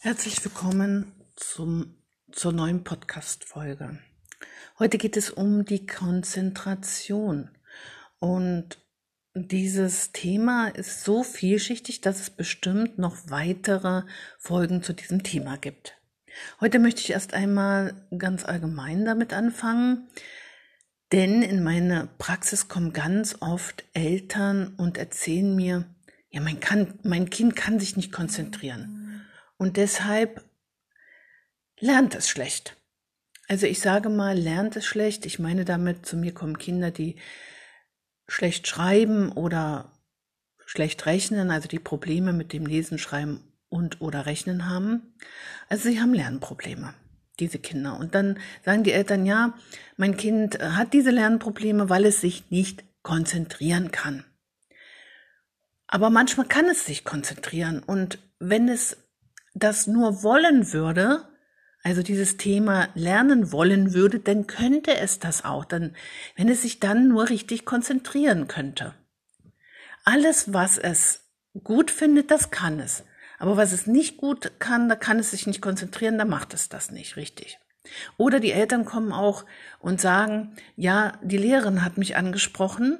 Herzlich willkommen zum, zur neuen Podcast-Folge. Heute geht es um die Konzentration. Und dieses Thema ist so vielschichtig, dass es bestimmt noch weitere Folgen zu diesem Thema gibt. Heute möchte ich erst einmal ganz allgemein damit anfangen, denn in meine Praxis kommen ganz oft Eltern und erzählen mir, ja, mein, kann, mein Kind kann sich nicht konzentrieren und deshalb lernt es schlecht. Also ich sage mal, lernt es schlecht. Ich meine damit, zu mir kommen Kinder, die schlecht schreiben oder schlecht rechnen, also die Probleme mit dem Lesen, Schreiben und oder Rechnen haben. Also sie haben Lernprobleme, diese Kinder. Und dann sagen die Eltern, ja, mein Kind hat diese Lernprobleme, weil es sich nicht konzentrieren kann. Aber manchmal kann es sich konzentrieren und wenn es das nur wollen würde, also dieses Thema lernen wollen würde, dann könnte es das auch, dann, wenn es sich dann nur richtig konzentrieren könnte. Alles, was es gut findet, das kann es. Aber was es nicht gut kann, da kann es sich nicht konzentrieren, da macht es das nicht richtig. Oder die Eltern kommen auch und sagen, ja, die Lehrerin hat mich angesprochen,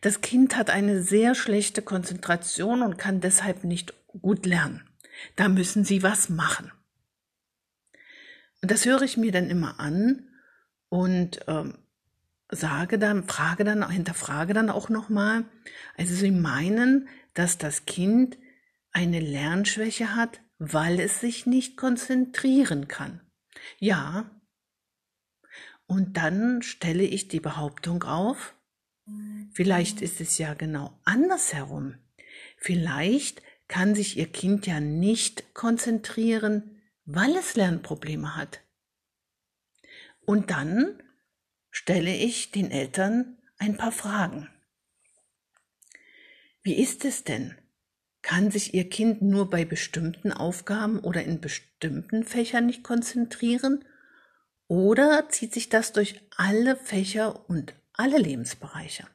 das Kind hat eine sehr schlechte Konzentration und kann deshalb nicht gut lernen. Da müssen Sie was machen. Und das höre ich mir dann immer an und ähm, sage dann, frage dann, hinterfrage dann auch nochmal. Also Sie meinen, dass das Kind eine Lernschwäche hat, weil es sich nicht konzentrieren kann. Ja. Und dann stelle ich die Behauptung auf, vielleicht ist es ja genau andersherum. Vielleicht kann sich Ihr Kind ja nicht konzentrieren, weil es Lernprobleme hat. Und dann stelle ich den Eltern ein paar Fragen. Wie ist es denn? Kann sich Ihr Kind nur bei bestimmten Aufgaben oder in bestimmten Fächern nicht konzentrieren? Oder zieht sich das durch alle Fächer und alle Lebensbereiche?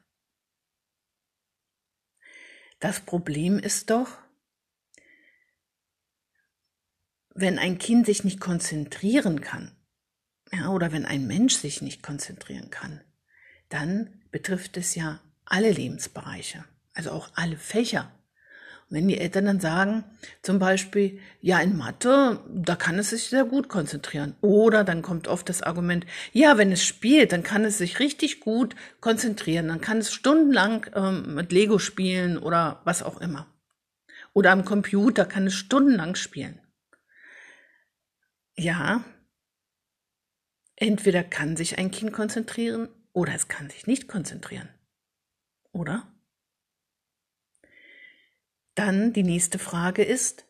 Das Problem ist doch, wenn ein Kind sich nicht konzentrieren kann, ja, oder wenn ein Mensch sich nicht konzentrieren kann, dann betrifft es ja alle Lebensbereiche, also auch alle Fächer. Und wenn die Eltern dann sagen, zum Beispiel, ja, in Mathe, da kann es sich sehr gut konzentrieren. Oder dann kommt oft das Argument, ja, wenn es spielt, dann kann es sich richtig gut konzentrieren. Dann kann es stundenlang ähm, mit Lego spielen oder was auch immer. Oder am Computer kann es stundenlang spielen. Ja, entweder kann sich ein Kind konzentrieren oder es kann sich nicht konzentrieren. Oder? Dann die nächste Frage ist,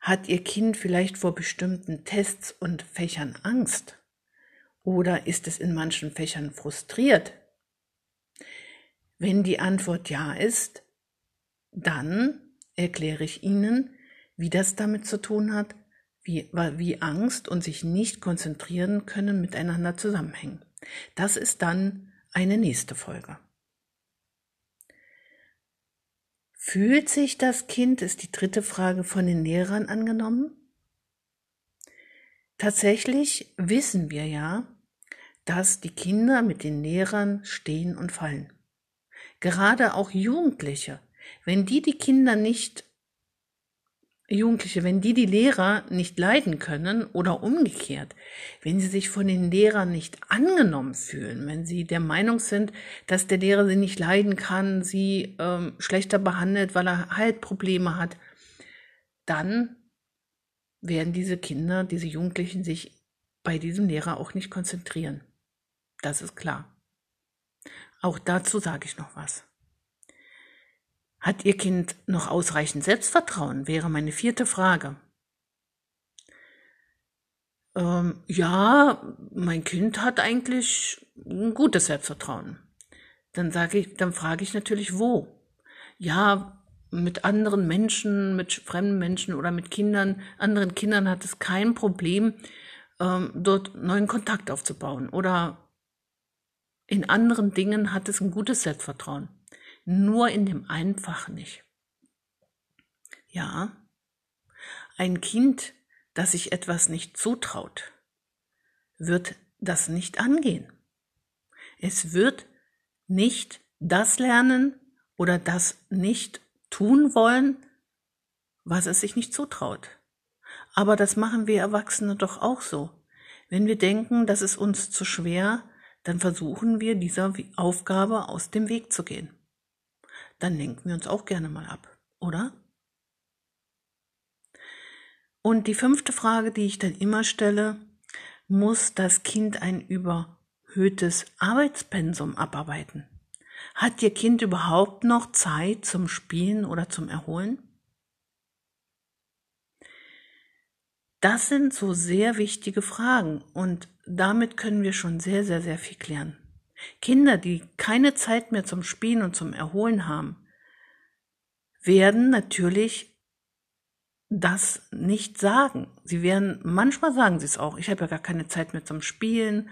hat Ihr Kind vielleicht vor bestimmten Tests und Fächern Angst? Oder ist es in manchen Fächern frustriert? Wenn die Antwort ja ist, dann erkläre ich Ihnen, wie das damit zu tun hat, wie, wie Angst und sich nicht konzentrieren können miteinander zusammenhängen. Das ist dann eine nächste Folge. Fühlt sich das Kind, ist die dritte Frage, von den Lehrern angenommen? Tatsächlich wissen wir ja, dass die Kinder mit den Lehrern stehen und fallen. Gerade auch Jugendliche, wenn die die Kinder nicht Jugendliche, wenn die die Lehrer nicht leiden können oder umgekehrt, wenn sie sich von den Lehrern nicht angenommen fühlen, wenn sie der Meinung sind, dass der Lehrer sie nicht leiden kann, sie ähm, schlechter behandelt, weil er halt Probleme hat, dann werden diese Kinder, diese Jugendlichen sich bei diesem Lehrer auch nicht konzentrieren. Das ist klar. Auch dazu sage ich noch was. Hat Ihr Kind noch ausreichend Selbstvertrauen? Wäre meine vierte Frage. Ähm, ja, mein Kind hat eigentlich ein gutes Selbstvertrauen. Dann sage ich, dann frage ich natürlich, wo? Ja, mit anderen Menschen, mit fremden Menschen oder mit Kindern, anderen Kindern hat es kein Problem, ähm, dort neuen Kontakt aufzubauen. Oder in anderen Dingen hat es ein gutes Selbstvertrauen nur in dem Einfachen nicht. Ja, ein Kind, das sich etwas nicht zutraut, wird das nicht angehen. Es wird nicht das lernen oder das nicht tun wollen, was es sich nicht zutraut. Aber das machen wir Erwachsene doch auch so. Wenn wir denken, das ist uns zu schwer, dann versuchen wir dieser Aufgabe aus dem Weg zu gehen. Dann lenken wir uns auch gerne mal ab, oder? Und die fünfte Frage, die ich dann immer stelle, muss das Kind ein überhöhtes Arbeitspensum abarbeiten? Hat Ihr Kind überhaupt noch Zeit zum Spielen oder zum Erholen? Das sind so sehr wichtige Fragen und damit können wir schon sehr, sehr, sehr viel klären. Kinder, die keine Zeit mehr zum Spielen und zum Erholen haben, werden natürlich das nicht sagen. Sie werden, manchmal sagen sie es auch, ich habe ja gar keine Zeit mehr zum Spielen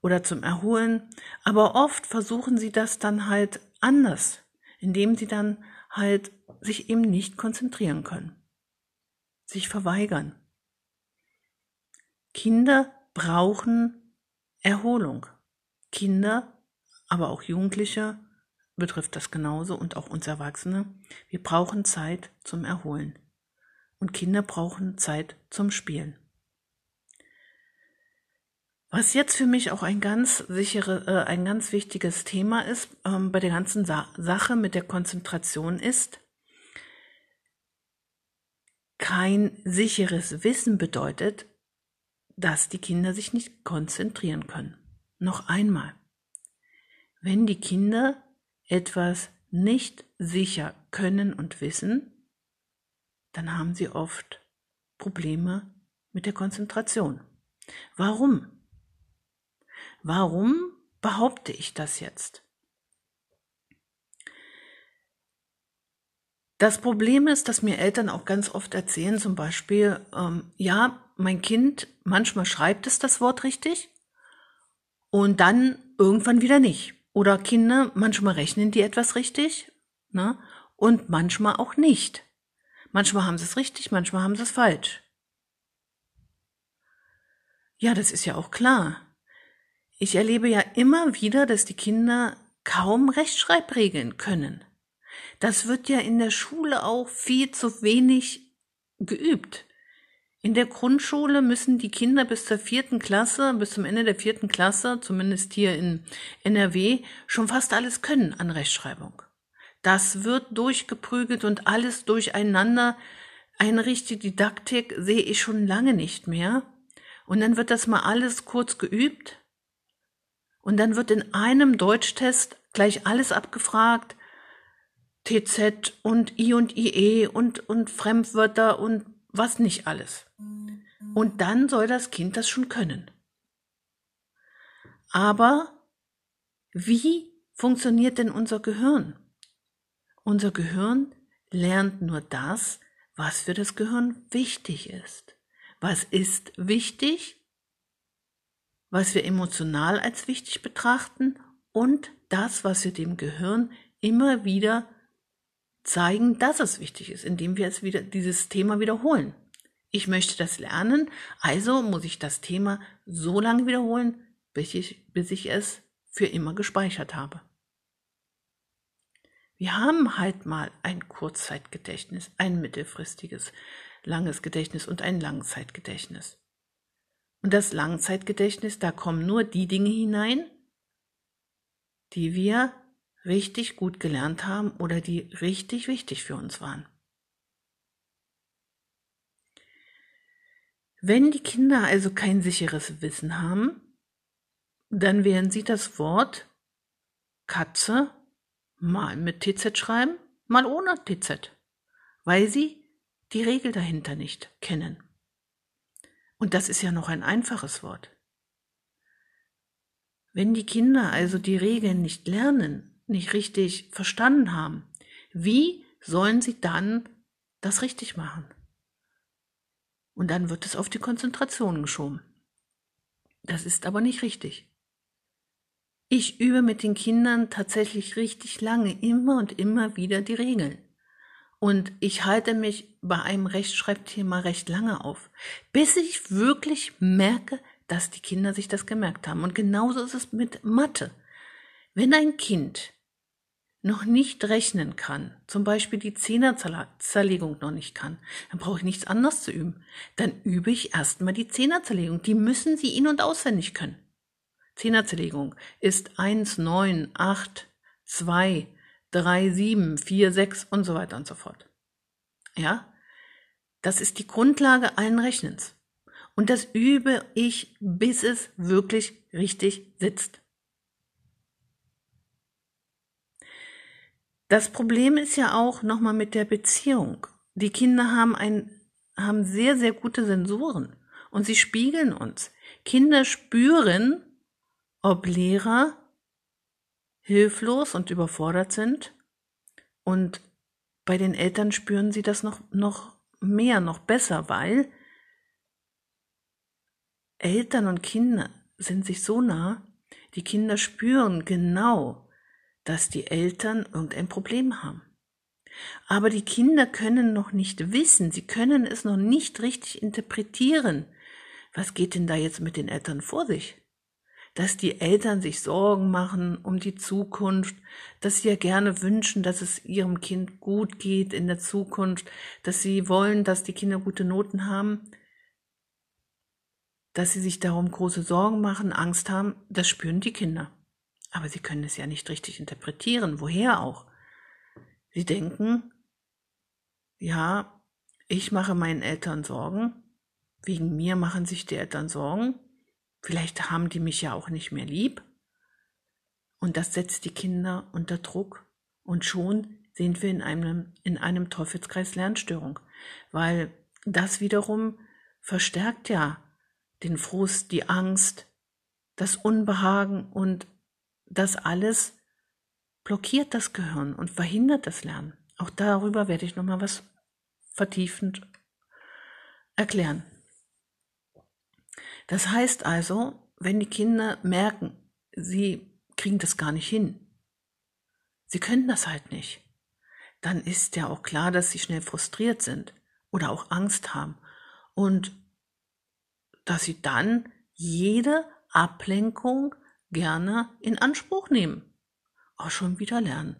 oder zum Erholen, aber oft versuchen sie das dann halt anders, indem sie dann halt sich eben nicht konzentrieren können, sich verweigern. Kinder brauchen Erholung. Kinder, aber auch Jugendliche betrifft das genauso und auch uns Erwachsene. Wir brauchen Zeit zum Erholen. Und Kinder brauchen Zeit zum Spielen. Was jetzt für mich auch ein ganz sichere, äh, ein ganz wichtiges Thema ist ähm, bei der ganzen Sa Sache mit der Konzentration ist, kein sicheres Wissen bedeutet, dass die Kinder sich nicht konzentrieren können. Noch einmal. Wenn die Kinder etwas nicht sicher können und wissen, dann haben sie oft Probleme mit der Konzentration. Warum? Warum behaupte ich das jetzt? Das Problem ist, dass mir Eltern auch ganz oft erzählen, zum Beispiel, ähm, ja, mein Kind, manchmal schreibt es das Wort richtig und dann irgendwann wieder nicht. Oder Kinder, manchmal rechnen die etwas richtig ne, und manchmal auch nicht. Manchmal haben sie es richtig, manchmal haben sie es falsch. Ja, das ist ja auch klar. Ich erlebe ja immer wieder, dass die Kinder kaum Rechtschreibregeln können. Das wird ja in der Schule auch viel zu wenig geübt. In der Grundschule müssen die Kinder bis zur vierten Klasse, bis zum Ende der vierten Klasse, zumindest hier in NRW, schon fast alles können an Rechtschreibung. Das wird durchgeprügelt und alles durcheinander. Eine richtige Didaktik sehe ich schon lange nicht mehr. Und dann wird das mal alles kurz geübt. Und dann wird in einem Deutschtest gleich alles abgefragt. TZ und I und IE und, und Fremdwörter und was nicht alles. Und dann soll das Kind das schon können. Aber wie funktioniert denn unser Gehirn? Unser Gehirn lernt nur das, was für das Gehirn wichtig ist. Was ist wichtig? Was wir emotional als wichtig betrachten und das, was wir dem Gehirn immer wieder zeigen, dass es wichtig ist, indem wir es wieder, dieses Thema wiederholen. Ich möchte das lernen, also muss ich das Thema so lange wiederholen, bis ich, bis ich es für immer gespeichert habe. Wir haben halt mal ein Kurzzeitgedächtnis, ein mittelfristiges, langes Gedächtnis und ein Langzeitgedächtnis. Und das Langzeitgedächtnis, da kommen nur die Dinge hinein, die wir richtig gut gelernt haben oder die richtig wichtig für uns waren. Wenn die Kinder also kein sicheres Wissen haben, dann werden sie das Wort Katze mal mit TZ schreiben, mal ohne TZ, weil sie die Regel dahinter nicht kennen. Und das ist ja noch ein einfaches Wort. Wenn die Kinder also die Regeln nicht lernen, nicht richtig verstanden haben, wie sollen sie dann das richtig machen? Und dann wird es auf die Konzentration geschoben. Das ist aber nicht richtig. Ich übe mit den Kindern tatsächlich richtig lange, immer und immer wieder die Regeln. Und ich halte mich bei einem Rechtschreibthema recht lange auf, bis ich wirklich merke, dass die Kinder sich das gemerkt haben. Und genauso ist es mit Mathe. Wenn ein Kind noch nicht rechnen kann, zum Beispiel die Zehnerzerlegung noch nicht kann, dann brauche ich nichts anderes zu üben. Dann übe ich erstmal die Zehnerzerlegung. Die müssen sie in- und auswendig können. Zehnerzerlegung ist 1, 9, 8, 2, 3, 7, 4, 6 und so weiter und so fort. Ja? Das ist die Grundlage allen Rechnens. Und das übe ich, bis es wirklich richtig sitzt. Das Problem ist ja auch nochmal mit der Beziehung. Die Kinder haben ein, haben sehr, sehr gute Sensoren und sie spiegeln uns. Kinder spüren, ob Lehrer hilflos und überfordert sind und bei den Eltern spüren sie das noch, noch mehr, noch besser, weil Eltern und Kinder sind sich so nah, die Kinder spüren genau, dass die Eltern irgendein Problem haben. Aber die Kinder können noch nicht wissen, sie können es noch nicht richtig interpretieren. Was geht denn da jetzt mit den Eltern vor sich? Dass die Eltern sich Sorgen machen um die Zukunft, dass sie ja gerne wünschen, dass es ihrem Kind gut geht in der Zukunft, dass sie wollen, dass die Kinder gute Noten haben, dass sie sich darum große Sorgen machen, Angst haben, das spüren die Kinder. Aber sie können es ja nicht richtig interpretieren. Woher auch? Sie denken, ja, ich mache meinen Eltern Sorgen. Wegen mir machen sich die Eltern Sorgen. Vielleicht haben die mich ja auch nicht mehr lieb. Und das setzt die Kinder unter Druck. Und schon sind wir in einem, in einem Teufelskreis Lernstörung. Weil das wiederum verstärkt ja den Frust, die Angst, das Unbehagen und das alles blockiert das Gehirn und verhindert das Lernen. Auch darüber werde ich nochmal was vertiefend erklären. Das heißt also, wenn die Kinder merken, sie kriegen das gar nicht hin, sie können das halt nicht, dann ist ja auch klar, dass sie schnell frustriert sind oder auch Angst haben und dass sie dann jede Ablenkung gerne in Anspruch nehmen. Auch schon wieder lernen.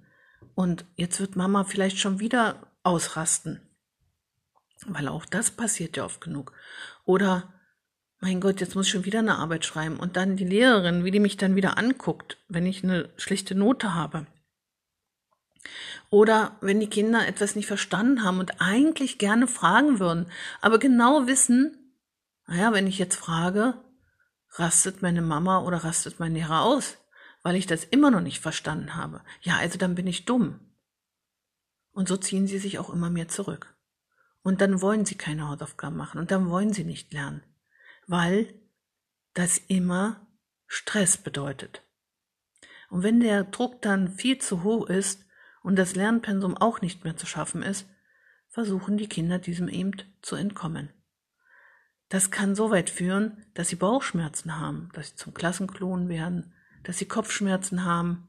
Und jetzt wird Mama vielleicht schon wieder ausrasten. Weil auch das passiert ja oft genug. Oder, mein Gott, jetzt muss ich schon wieder eine Arbeit schreiben. Und dann die Lehrerin, wie die mich dann wieder anguckt, wenn ich eine schlechte Note habe. Oder wenn die Kinder etwas nicht verstanden haben und eigentlich gerne fragen würden, aber genau wissen, naja, wenn ich jetzt frage, rastet meine Mama oder rastet mein Lehrer aus, weil ich das immer noch nicht verstanden habe. Ja, also dann bin ich dumm. Und so ziehen sie sich auch immer mehr zurück. Und dann wollen sie keine Hausaufgaben machen und dann wollen sie nicht lernen, weil das immer Stress bedeutet. Und wenn der Druck dann viel zu hoch ist und das Lernpensum auch nicht mehr zu schaffen ist, versuchen die Kinder diesem eben zu entkommen. Das kann so weit führen, dass sie Bauchschmerzen haben, dass sie zum Klassenklon werden, dass sie Kopfschmerzen haben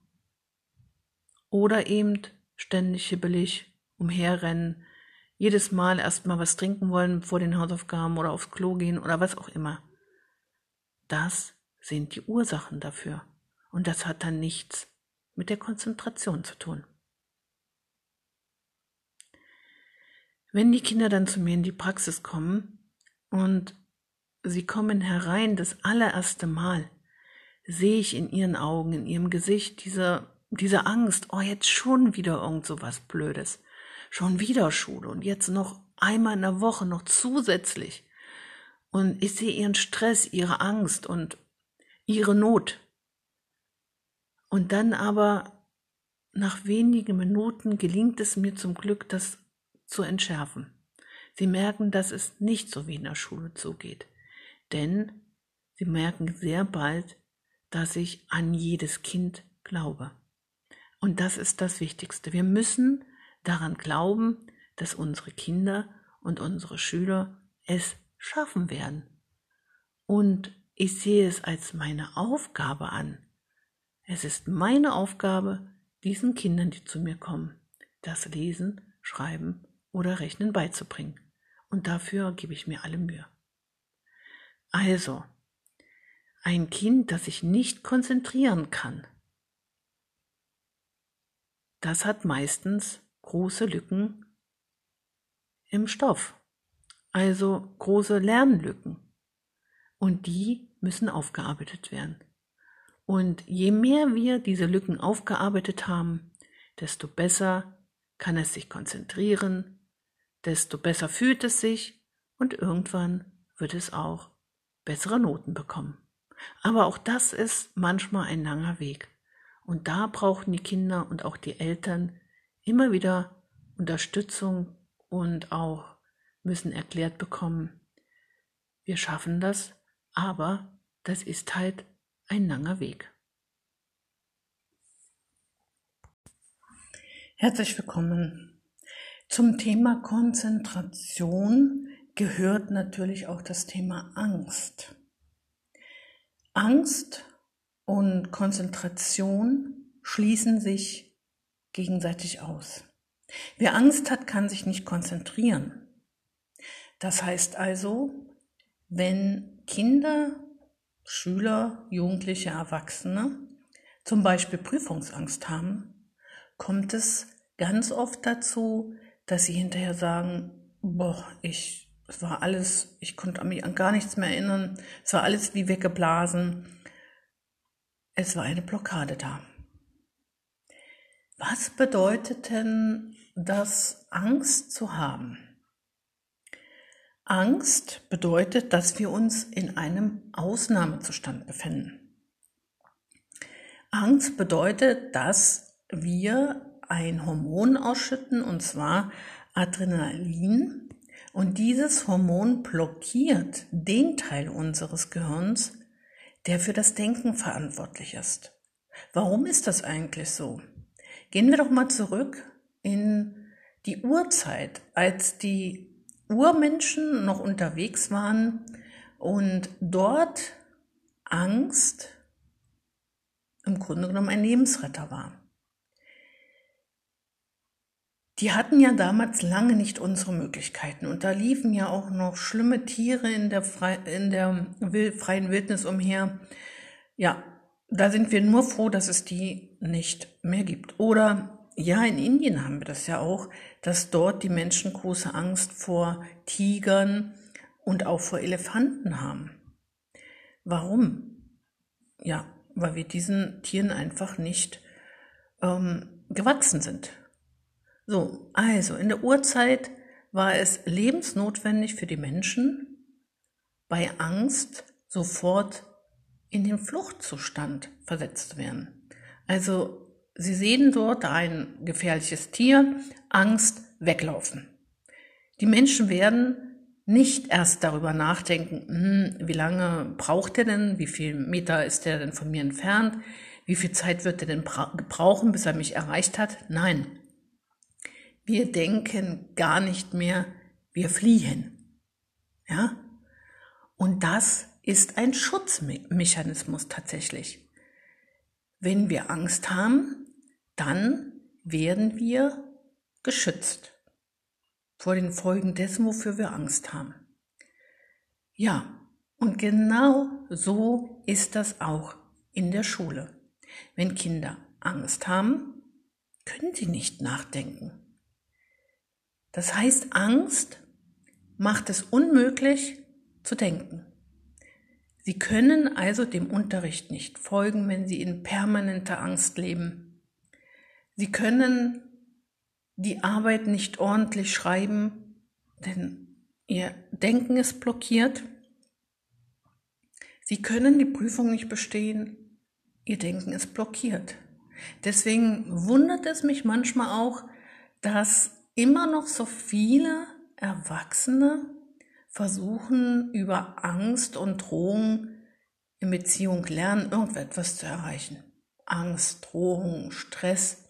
oder eben ständig hibbelig umherrennen, jedes Mal erstmal was trinken wollen vor den Hausaufgaben oder aufs Klo gehen oder was auch immer. Das sind die Ursachen dafür. Und das hat dann nichts mit der Konzentration zu tun. Wenn die Kinder dann zu mir in die Praxis kommen, und sie kommen herein das allererste Mal, sehe ich in ihren Augen, in ihrem Gesicht diese, diese Angst, oh, jetzt schon wieder irgend so was Blödes, schon wieder Schule und jetzt noch einmal in der Woche noch zusätzlich. Und ich sehe ihren Stress, ihre Angst und ihre Not. Und dann aber nach wenigen Minuten gelingt es mir zum Glück, das zu entschärfen. Sie merken, dass es nicht so wie in der Schule zugeht. Denn sie merken sehr bald, dass ich an jedes Kind glaube. Und das ist das Wichtigste. Wir müssen daran glauben, dass unsere Kinder und unsere Schüler es schaffen werden. Und ich sehe es als meine Aufgabe an. Es ist meine Aufgabe, diesen Kindern, die zu mir kommen, das Lesen Schreiben oder Rechnen beizubringen. Und dafür gebe ich mir alle Mühe. Also, ein Kind, das sich nicht konzentrieren kann, das hat meistens große Lücken im Stoff, also große Lernlücken. Und die müssen aufgearbeitet werden. Und je mehr wir diese Lücken aufgearbeitet haben, desto besser kann es sich konzentrieren, desto besser fühlt es sich und irgendwann wird es auch bessere Noten bekommen. Aber auch das ist manchmal ein langer Weg. Und da brauchen die Kinder und auch die Eltern immer wieder Unterstützung und auch müssen erklärt bekommen, wir schaffen das, aber das ist halt ein langer Weg. Herzlich willkommen. Zum Thema Konzentration gehört natürlich auch das Thema Angst. Angst und Konzentration schließen sich gegenseitig aus. Wer Angst hat, kann sich nicht konzentrieren. Das heißt also, wenn Kinder, Schüler, Jugendliche, Erwachsene zum Beispiel Prüfungsangst haben, kommt es ganz oft dazu, dass sie hinterher sagen, boah, ich, es war alles, ich konnte mich an gar nichts mehr erinnern, es war alles wie weggeblasen, es war eine Blockade da. Was bedeutet denn das, Angst zu haben? Angst bedeutet, dass wir uns in einem Ausnahmezustand befinden. Angst bedeutet, dass wir ein Hormon ausschütten, und zwar Adrenalin. Und dieses Hormon blockiert den Teil unseres Gehirns, der für das Denken verantwortlich ist. Warum ist das eigentlich so? Gehen wir doch mal zurück in die Urzeit, als die Urmenschen noch unterwegs waren und dort Angst im Grunde genommen ein Lebensretter war. Die hatten ja damals lange nicht unsere Möglichkeiten und da liefen ja auch noch schlimme Tiere in der, Fre in der freien Wildnis umher. Ja, da sind wir nur froh, dass es die nicht mehr gibt. Oder ja, in Indien haben wir das ja auch, dass dort die Menschen große Angst vor Tigern und auch vor Elefanten haben. Warum? Ja, weil wir diesen Tieren einfach nicht ähm, gewachsen sind. So, also in der Urzeit war es lebensnotwendig für die Menschen, bei Angst sofort in den Fluchtzustand versetzt werden. Also Sie sehen dort ein gefährliches Tier, Angst, weglaufen. Die Menschen werden nicht erst darüber nachdenken, hm, wie lange braucht er denn, wie viel Meter ist er denn von mir entfernt, wie viel Zeit wird er denn brauchen, bis er mich erreicht hat. Nein, wir denken gar nicht mehr, wir fliehen. Ja? Und das ist ein Schutzmechanismus tatsächlich. Wenn wir Angst haben, dann werden wir geschützt vor den Folgen dessen, wofür wir Angst haben. Ja, und genau so ist das auch in der Schule. Wenn Kinder Angst haben, können sie nicht nachdenken. Das heißt, Angst macht es unmöglich zu denken. Sie können also dem Unterricht nicht folgen, wenn sie in permanenter Angst leben. Sie können die Arbeit nicht ordentlich schreiben, denn Ihr Denken ist blockiert. Sie können die Prüfung nicht bestehen, Ihr Denken ist blockiert. Deswegen wundert es mich manchmal auch, dass immer noch so viele Erwachsene versuchen, über Angst und Drohung in Beziehung lernen, irgendetwas zu erreichen. Angst, Drohung, Stress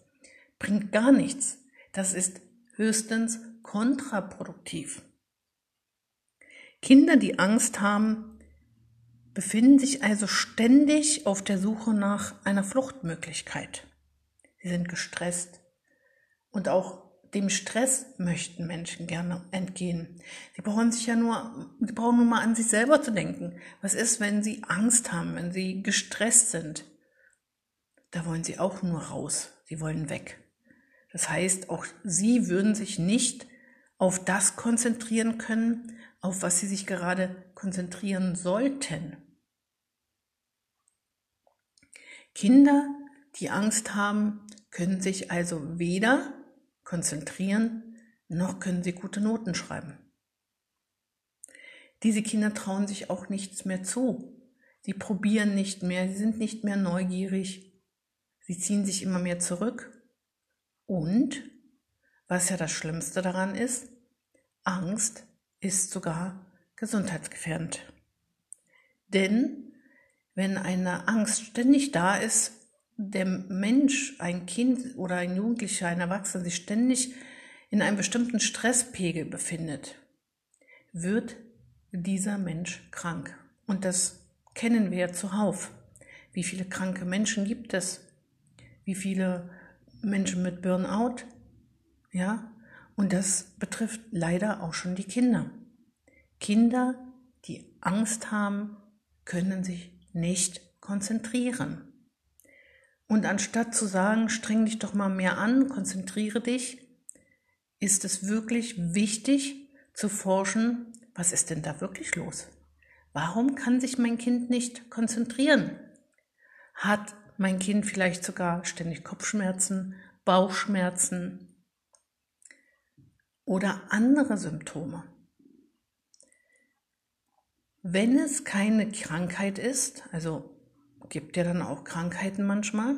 bringt gar nichts. Das ist höchstens kontraproduktiv. Kinder, die Angst haben, befinden sich also ständig auf der Suche nach einer Fluchtmöglichkeit. Sie sind gestresst und auch dem Stress möchten Menschen gerne entgehen. Sie brauchen sich ja nur, sie brauchen nur mal an sich selber zu denken. Was ist, wenn sie Angst haben, wenn sie gestresst sind? Da wollen sie auch nur raus. Sie wollen weg. Das heißt, auch sie würden sich nicht auf das konzentrieren können, auf was sie sich gerade konzentrieren sollten. Kinder, die Angst haben, können sich also weder konzentrieren, noch können sie gute Noten schreiben. Diese Kinder trauen sich auch nichts mehr zu. Sie probieren nicht mehr, sie sind nicht mehr neugierig, sie ziehen sich immer mehr zurück. Und, was ja das Schlimmste daran ist, Angst ist sogar gesundheitsgefährdend. Denn wenn eine Angst ständig da ist, der Mensch, ein Kind oder ein Jugendlicher, ein Erwachsener sich ständig in einem bestimmten Stresspegel befindet, wird dieser Mensch krank. Und das kennen wir ja zuhauf. Wie viele kranke Menschen gibt es? Wie viele Menschen mit Burnout? Ja, und das betrifft leider auch schon die Kinder. Kinder, die Angst haben, können sich nicht konzentrieren. Und anstatt zu sagen, streng dich doch mal mehr an, konzentriere dich, ist es wirklich wichtig zu forschen, was ist denn da wirklich los? Warum kann sich mein Kind nicht konzentrieren? Hat mein Kind vielleicht sogar ständig Kopfschmerzen, Bauchschmerzen oder andere Symptome? Wenn es keine Krankheit ist, also gibt ja dann auch Krankheiten manchmal,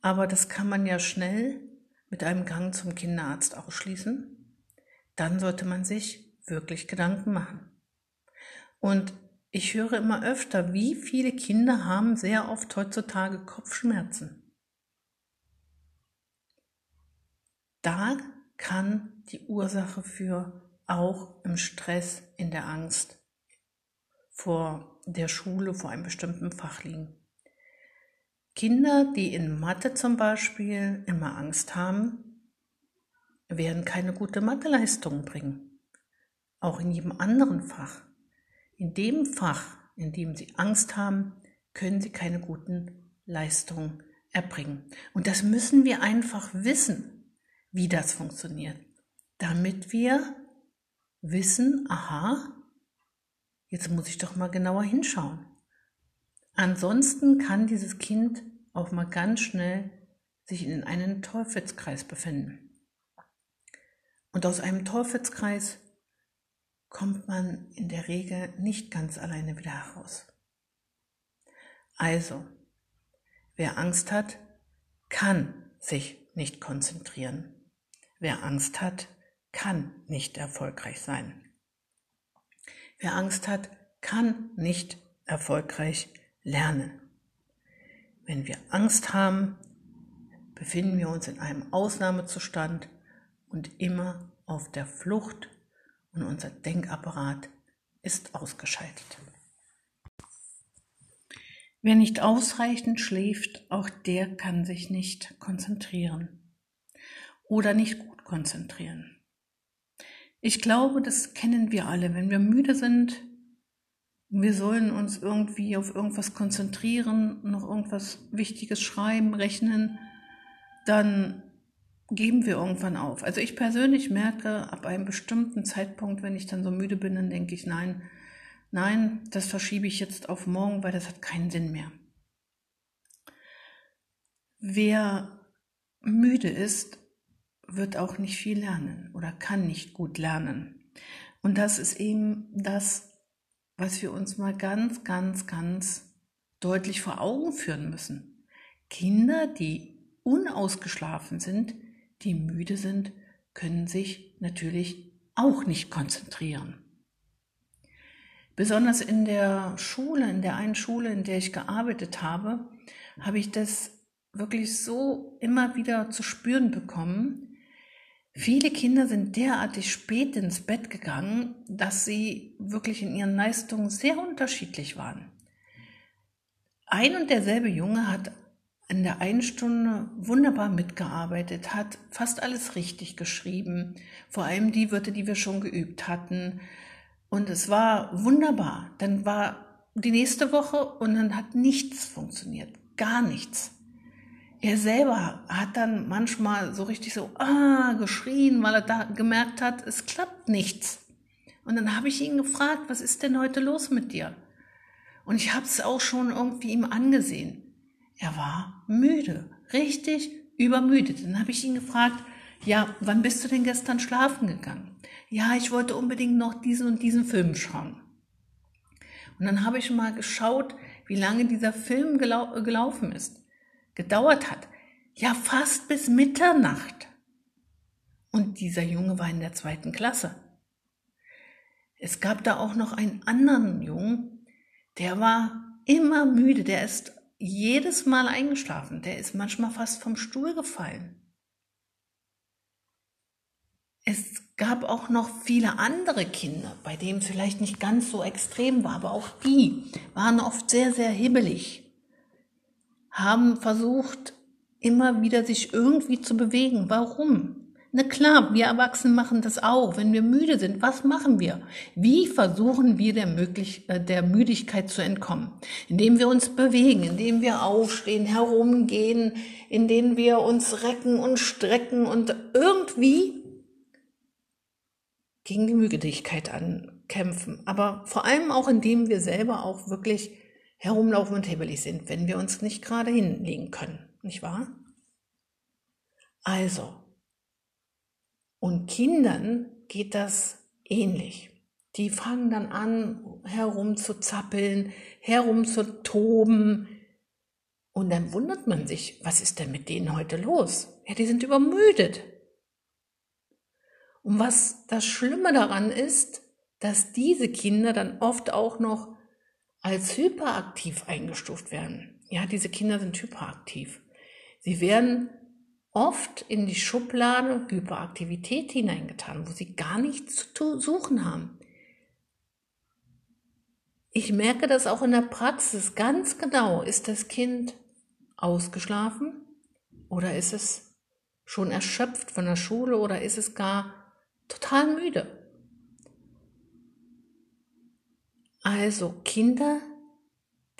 aber das kann man ja schnell mit einem Gang zum Kinderarzt ausschließen. Dann sollte man sich wirklich Gedanken machen. Und ich höre immer öfter, wie viele Kinder haben sehr oft heutzutage Kopfschmerzen. Da kann die Ursache für auch im Stress, in der Angst vor der Schule, vor einem bestimmten Fach liegen. Kinder, die in Mathe zum Beispiel immer Angst haben, werden keine gute Matheleistung bringen. Auch in jedem anderen Fach. In dem Fach, in dem sie Angst haben, können sie keine guten Leistungen erbringen. Und das müssen wir einfach wissen, wie das funktioniert, damit wir wissen, aha, jetzt muss ich doch mal genauer hinschauen. Ansonsten kann dieses Kind auch mal ganz schnell sich in einen Teufelskreis befinden. Und aus einem Teufelskreis kommt man in der Regel nicht ganz alleine wieder heraus. Also, wer Angst hat, kann sich nicht konzentrieren. Wer Angst hat, kann nicht erfolgreich sein. Wer Angst hat, kann nicht erfolgreich lernen. Wenn wir Angst haben, befinden wir uns in einem Ausnahmezustand und immer auf der Flucht und unser Denkapparat ist ausgeschaltet. Wer nicht ausreichend schläft, auch der kann sich nicht konzentrieren oder nicht gut konzentrieren. Ich glaube, das kennen wir alle. Wenn wir müde sind, wir sollen uns irgendwie auf irgendwas konzentrieren, noch irgendwas Wichtiges schreiben, rechnen, dann geben wir irgendwann auf. Also ich persönlich merke ab einem bestimmten Zeitpunkt, wenn ich dann so müde bin, dann denke ich, nein, nein, das verschiebe ich jetzt auf morgen, weil das hat keinen Sinn mehr. Wer müde ist, wird auch nicht viel lernen oder kann nicht gut lernen. Und das ist eben das, was wir uns mal ganz, ganz, ganz deutlich vor Augen führen müssen. Kinder, die unausgeschlafen sind, die müde sind, können sich natürlich auch nicht konzentrieren. Besonders in der Schule, in der einen Schule, in der ich gearbeitet habe, habe ich das wirklich so immer wieder zu spüren bekommen, Viele Kinder sind derartig spät ins Bett gegangen, dass sie wirklich in ihren Leistungen sehr unterschiedlich waren. Ein und derselbe Junge hat in der einen Stunde wunderbar mitgearbeitet, hat fast alles richtig geschrieben, vor allem die Wörter, die wir schon geübt hatten. Und es war wunderbar. Dann war die nächste Woche und dann hat nichts funktioniert, gar nichts. Er selber hat dann manchmal so richtig so ah geschrien, weil er da gemerkt hat, es klappt nichts. Und dann habe ich ihn gefragt, was ist denn heute los mit dir? Und ich habe es auch schon irgendwie ihm angesehen. Er war müde, richtig übermüdet. Dann habe ich ihn gefragt, ja, wann bist du denn gestern schlafen gegangen? Ja, ich wollte unbedingt noch diesen und diesen Film schauen. Und dann habe ich mal geschaut, wie lange dieser Film gelau gelaufen ist. Gedauert hat. Ja, fast bis Mitternacht. Und dieser Junge war in der zweiten Klasse. Es gab da auch noch einen anderen Jungen, der war immer müde, der ist jedes Mal eingeschlafen. Der ist manchmal fast vom Stuhl gefallen. Es gab auch noch viele andere Kinder, bei denen es vielleicht nicht ganz so extrem war, aber auch die waren oft sehr, sehr hibbelig, haben versucht, immer wieder sich irgendwie zu bewegen. Warum? Na klar, wir Erwachsenen machen das auch. Wenn wir müde sind, was machen wir? Wie versuchen wir der, möglich, äh, der Müdigkeit zu entkommen? Indem wir uns bewegen, indem wir aufstehen, herumgehen, indem wir uns recken und strecken und irgendwie gegen die Müdigkeit ankämpfen. Aber vor allem auch, indem wir selber auch wirklich herumlaufen und hebelig sind, wenn wir uns nicht gerade hinlegen können. Nicht wahr? Also, und Kindern geht das ähnlich. Die fangen dann an, herum zu zappeln, herum zu toben. Und dann wundert man sich, was ist denn mit denen heute los? Ja, die sind übermüdet. Und was das Schlimme daran ist, dass diese Kinder dann oft auch noch als hyperaktiv eingestuft werden. Ja, diese Kinder sind hyperaktiv. Sie werden oft in die Schublade Hyperaktivität hineingetan, wo sie gar nichts zu suchen haben. Ich merke das auch in der Praxis ganz genau. Ist das Kind ausgeschlafen oder ist es schon erschöpft von der Schule oder ist es gar total müde? Also Kinder,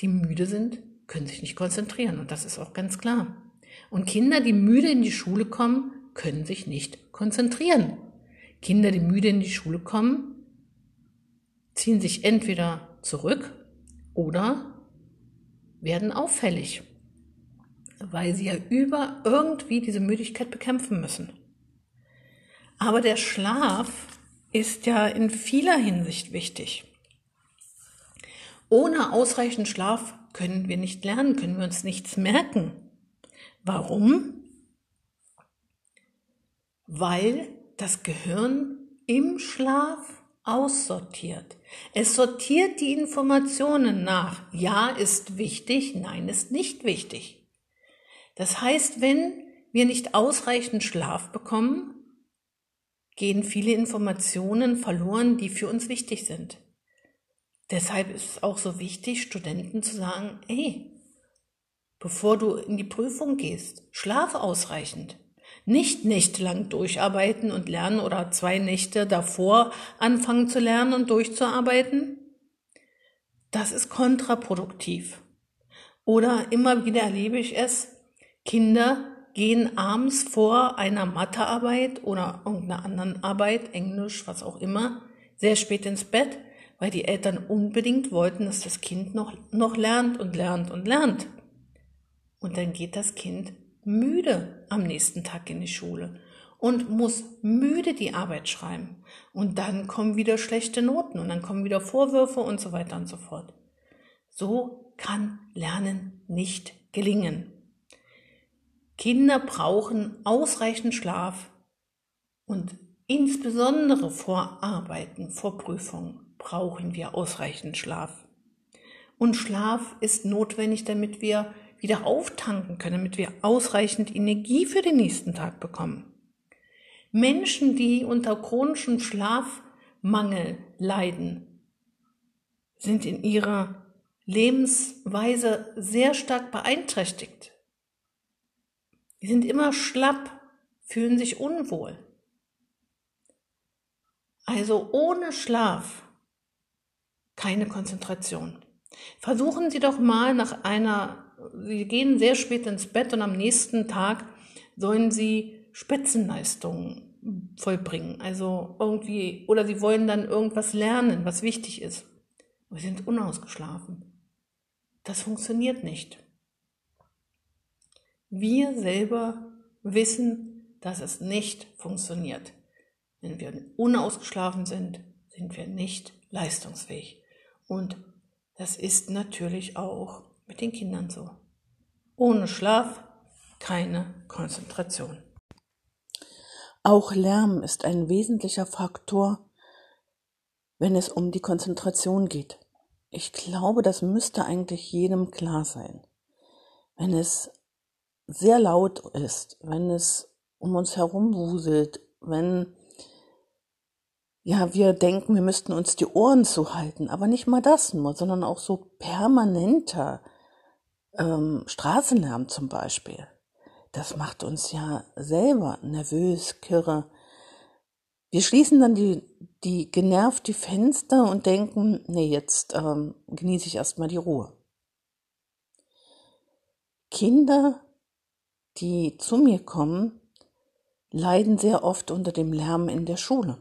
die müde sind, können sich nicht konzentrieren und das ist auch ganz klar. Und Kinder, die müde in die Schule kommen, können sich nicht konzentrieren. Kinder, die müde in die Schule kommen, ziehen sich entweder zurück oder werden auffällig, weil sie ja über irgendwie diese Müdigkeit bekämpfen müssen. Aber der Schlaf ist ja in vieler Hinsicht wichtig. Ohne ausreichend Schlaf können wir nicht lernen, können wir uns nichts merken. Warum? Weil das Gehirn im Schlaf aussortiert. Es sortiert die Informationen nach. Ja ist wichtig, nein ist nicht wichtig. Das heißt, wenn wir nicht ausreichend Schlaf bekommen, gehen viele Informationen verloren, die für uns wichtig sind. Deshalb ist es auch so wichtig, Studenten zu sagen, ey, bevor du in die Prüfung gehst. Schlaf ausreichend. Nicht nächtelang durcharbeiten und lernen oder zwei Nächte davor anfangen zu lernen und durchzuarbeiten. Das ist kontraproduktiv. Oder immer wieder erlebe ich es, Kinder gehen abends vor einer Mathearbeit oder irgendeiner anderen Arbeit, Englisch, was auch immer, sehr spät ins Bett, weil die Eltern unbedingt wollten, dass das Kind noch, noch lernt und lernt und lernt. Und dann geht das Kind müde am nächsten Tag in die Schule und muss müde die Arbeit schreiben. Und dann kommen wieder schlechte Noten und dann kommen wieder Vorwürfe und so weiter und so fort. So kann Lernen nicht gelingen. Kinder brauchen ausreichend Schlaf und insbesondere vor Arbeiten, vor Prüfungen brauchen wir ausreichend Schlaf. Und Schlaf ist notwendig, damit wir wieder auftanken können, damit wir ausreichend Energie für den nächsten Tag bekommen. Menschen, die unter chronischem Schlafmangel leiden, sind in ihrer Lebensweise sehr stark beeinträchtigt. Die sind immer schlapp, fühlen sich unwohl. Also ohne Schlaf keine Konzentration. Versuchen Sie doch mal nach einer, Sie gehen sehr spät ins Bett und am nächsten Tag sollen Sie Spitzenleistungen vollbringen. Also irgendwie, oder Sie wollen dann irgendwas lernen, was wichtig ist. Aber Sie sind unausgeschlafen. Das funktioniert nicht. Wir selber wissen, dass es nicht funktioniert. Wenn wir unausgeschlafen sind, sind wir nicht leistungsfähig. Und das ist natürlich auch mit den Kindern so. Ohne Schlaf keine Konzentration. Auch Lärm ist ein wesentlicher Faktor, wenn es um die Konzentration geht. Ich glaube, das müsste eigentlich jedem klar sein. Wenn es sehr laut ist, wenn es um uns herum wuselt, wenn ja, wir denken, wir müssten uns die Ohren zuhalten, aber nicht mal das nur, sondern auch so permanenter ähm, Straßenlärm zum Beispiel. Das macht uns ja selber nervös, kirre. Wir schließen dann die, die genervt die Fenster und denken, nee, jetzt ähm, genieße ich erstmal die Ruhe. Kinder, die zu mir kommen, leiden sehr oft unter dem Lärm in der Schule.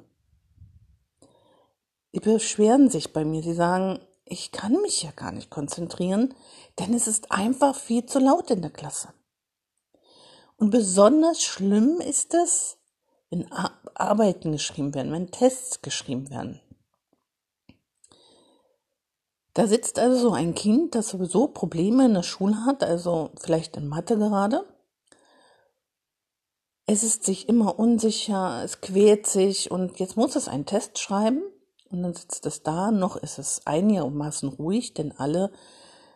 Sie beschweren sich bei mir. Sie sagen, ich kann mich ja gar nicht konzentrieren, denn es ist einfach viel zu laut in der Klasse. Und besonders schlimm ist es, wenn Arbeiten geschrieben werden, wenn Tests geschrieben werden. Da sitzt also so ein Kind, das sowieso Probleme in der Schule hat, also vielleicht in Mathe gerade. Es ist sich immer unsicher, es quält sich und jetzt muss es einen Test schreiben und dann sitzt es da, noch ist es einigermaßen ruhig, denn alle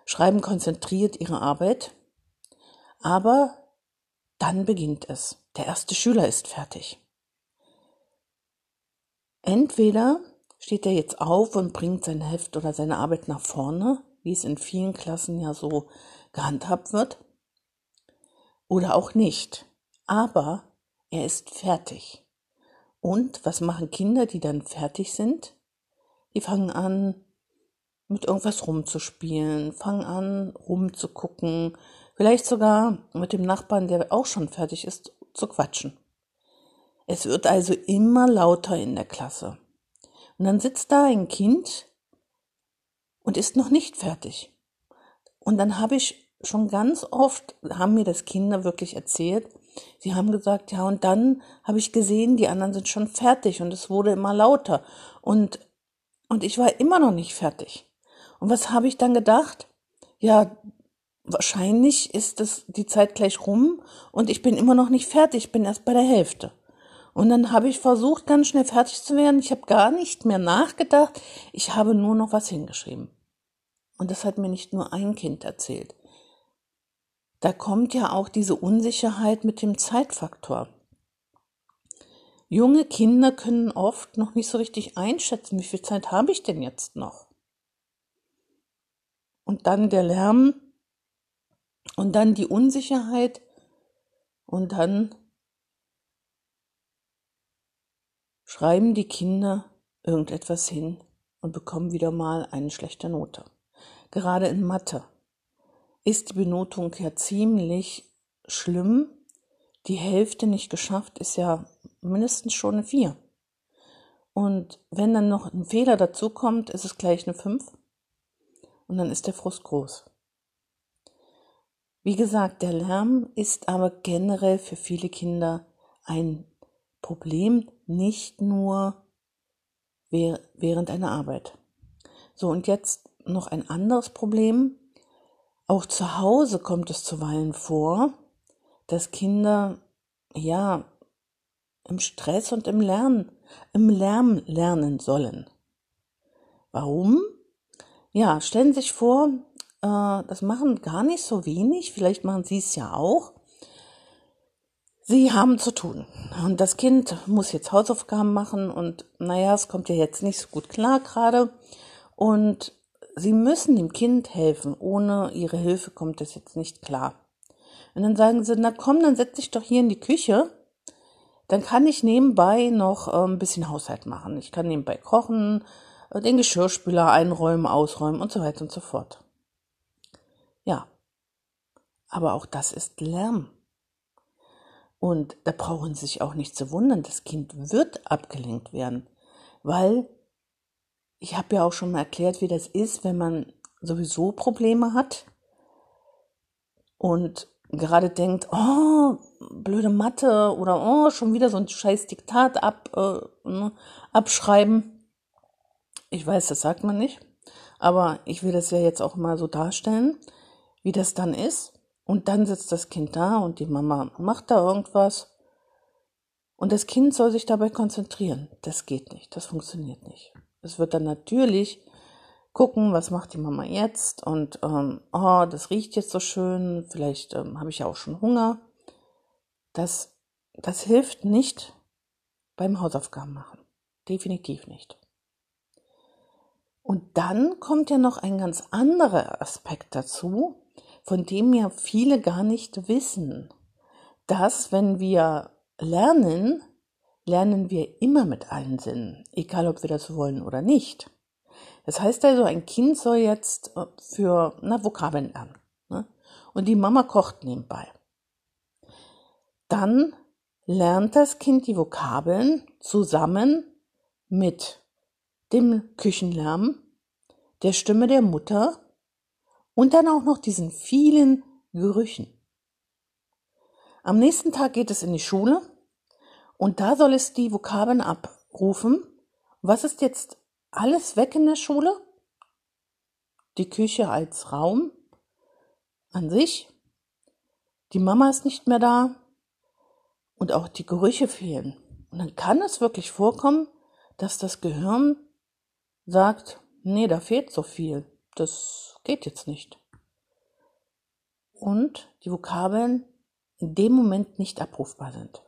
schreiben konzentriert ihre Arbeit. Aber dann beginnt es. Der erste Schüler ist fertig. Entweder steht er jetzt auf und bringt sein Heft oder seine Arbeit nach vorne, wie es in vielen Klassen ja so gehandhabt wird, oder auch nicht. Aber er ist fertig. Und was machen Kinder, die dann fertig sind? Die fangen an, mit irgendwas rumzuspielen, fangen an, rumzugucken, vielleicht sogar mit dem Nachbarn, der auch schon fertig ist, zu quatschen. Es wird also immer lauter in der Klasse. Und dann sitzt da ein Kind und ist noch nicht fertig. Und dann habe ich schon ganz oft, haben mir das Kinder wirklich erzählt, sie haben gesagt, ja, und dann habe ich gesehen, die anderen sind schon fertig und es wurde immer lauter. Und und ich war immer noch nicht fertig. Und was habe ich dann gedacht? Ja, wahrscheinlich ist es die Zeit gleich rum und ich bin immer noch nicht fertig, bin erst bei der Hälfte. Und dann habe ich versucht, ganz schnell fertig zu werden. Ich habe gar nicht mehr nachgedacht. Ich habe nur noch was hingeschrieben. Und das hat mir nicht nur ein Kind erzählt. Da kommt ja auch diese Unsicherheit mit dem Zeitfaktor. Junge Kinder können oft noch nicht so richtig einschätzen, wie viel Zeit habe ich denn jetzt noch? Und dann der Lärm und dann die Unsicherheit und dann schreiben die Kinder irgendetwas hin und bekommen wieder mal eine schlechte Note. Gerade in Mathe ist die Benotung ja ziemlich schlimm. Die Hälfte nicht geschafft ist ja mindestens schon eine 4. Und wenn dann noch ein Fehler dazu kommt, ist es gleich eine 5. Und dann ist der Frust groß. Wie gesagt, der Lärm ist aber generell für viele Kinder ein Problem, nicht nur während einer Arbeit. So, und jetzt noch ein anderes Problem. Auch zu Hause kommt es zuweilen vor, dass Kinder, ja, im Stress und im Lernen, im Lärm lernen sollen. Warum? Ja, stellen Sie sich vor, äh, das machen gar nicht so wenig, vielleicht machen Sie es ja auch. Sie haben zu tun und das Kind muss jetzt Hausaufgaben machen und naja, es kommt ja jetzt nicht so gut klar gerade und Sie müssen dem Kind helfen. Ohne Ihre Hilfe kommt es jetzt nicht klar. Und dann sagen sie, na komm, dann setz dich doch hier in die Küche. Dann kann ich nebenbei noch ein bisschen Haushalt machen. Ich kann nebenbei kochen, äh, den Geschirrspüler einräumen, ausräumen und so weiter und so fort. Ja. Aber auch das ist Lärm. Und da brauchen Sie sich auch nicht zu wundern, das Kind wird abgelenkt werden, weil ich habe ja auch schon mal erklärt, wie das ist, wenn man sowieso Probleme hat und gerade denkt, oh, blöde Mathe oder oh, schon wieder so ein scheiß Diktat ab, äh, ne, abschreiben. Ich weiß, das sagt man nicht, aber ich will das ja jetzt auch mal so darstellen, wie das dann ist. Und dann sitzt das Kind da und die Mama macht da irgendwas. Und das Kind soll sich dabei konzentrieren. Das geht nicht, das funktioniert nicht. Es wird dann natürlich gucken, was macht die Mama jetzt und ähm, oh, das riecht jetzt so schön, vielleicht ähm, habe ich ja auch schon Hunger. Das, das hilft nicht beim Hausaufgaben machen. Definitiv nicht. Und dann kommt ja noch ein ganz anderer Aspekt dazu, von dem ja viele gar nicht wissen, dass wenn wir lernen, lernen wir immer mit allen Sinnen, egal ob wir das wollen oder nicht. Das heißt also, ein Kind soll jetzt äh, für na, Vokabeln lernen. Ne? Und die Mama kocht nebenbei. Dann lernt das Kind die Vokabeln zusammen mit dem Küchenlärm, der Stimme der Mutter und dann auch noch diesen vielen Gerüchen. Am nächsten Tag geht es in die Schule und da soll es die Vokabeln abrufen. Was ist jetzt alles weg in der Schule? Die Küche als Raum an sich. Die Mama ist nicht mehr da und auch die Gerüche fehlen. Und dann kann es wirklich vorkommen, dass das Gehirn sagt, nee, da fehlt so viel. Das geht jetzt nicht. Und die Vokabeln in dem Moment nicht abrufbar sind.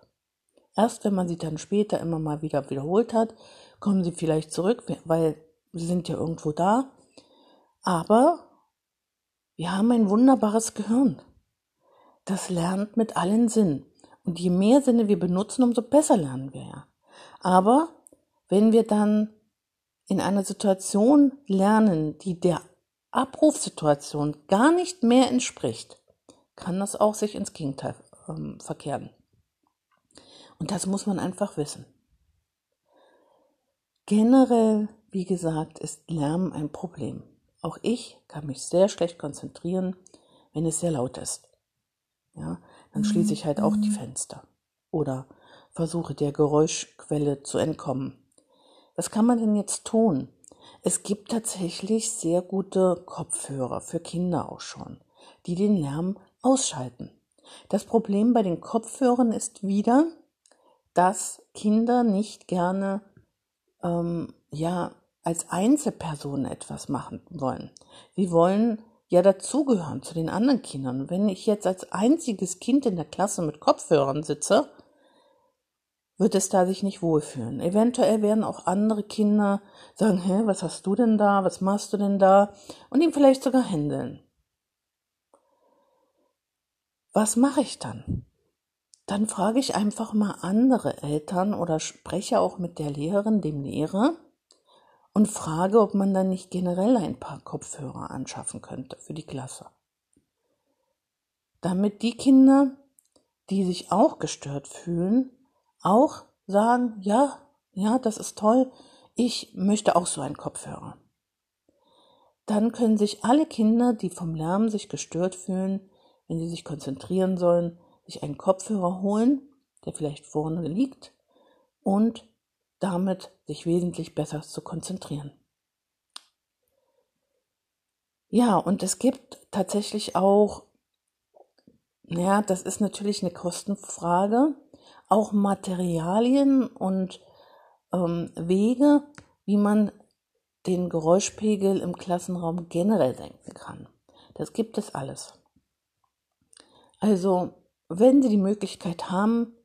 Erst wenn man sie dann später immer mal wieder wiederholt hat, kommen sie vielleicht zurück, weil sie sind ja irgendwo da. Aber wir haben ein wunderbares Gehirn. Das lernt mit allen Sinnen. Und je mehr Sinne wir benutzen, umso besser lernen wir ja. Aber wenn wir dann in einer Situation lernen, die der Abrufsituation gar nicht mehr entspricht, kann das auch sich ins Gegenteil ähm, verkehren. Und das muss man einfach wissen. Generell, wie gesagt, ist Lärm ein Problem. Auch ich kann mich sehr schlecht konzentrieren, wenn es sehr laut ist. Ja, dann schließe ich halt auch die Fenster oder versuche der Geräuschquelle zu entkommen. Was kann man denn jetzt tun? Es gibt tatsächlich sehr gute Kopfhörer für Kinder auch schon, die den Lärm ausschalten. Das Problem bei den Kopfhörern ist wieder, dass Kinder nicht gerne ähm, ja als Einzelpersonen etwas machen wollen. Sie wollen ja dazugehören zu den anderen Kindern. Wenn ich jetzt als einziges Kind in der Klasse mit Kopfhörern sitze, wird es da sich nicht wohlfühlen. Eventuell werden auch andere Kinder sagen, hä, was hast du denn da, was machst du denn da? Und ihn vielleicht sogar händeln. Was mache ich dann? Dann frage ich einfach mal andere Eltern oder spreche auch mit der Lehrerin, dem Lehrer und frage, ob man dann nicht generell ein paar Kopfhörer anschaffen könnte für die Klasse. Damit die Kinder, die sich auch gestört fühlen, auch sagen, ja, ja, das ist toll, ich möchte auch so einen Kopfhörer. Dann können sich alle Kinder, die vom Lärm sich gestört fühlen, wenn sie sich konzentrieren sollen, sich einen Kopfhörer holen, der vielleicht vorne liegt, und damit sich wesentlich besser zu konzentrieren. Ja, und es gibt tatsächlich auch, ja, das ist natürlich eine Kostenfrage, auch Materialien und ähm, Wege, wie man den Geräuschpegel im Klassenraum generell senken kann. Das gibt es alles. Also, wenn Sie die Möglichkeit haben,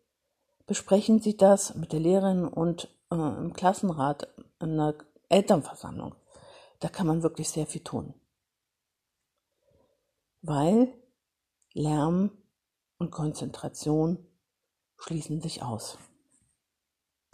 besprechen Sie das mit der Lehrerin und äh, im Klassenrat, in einer Elternversammlung. Da kann man wirklich sehr viel tun. Weil Lärm und Konzentration schließen sich aus.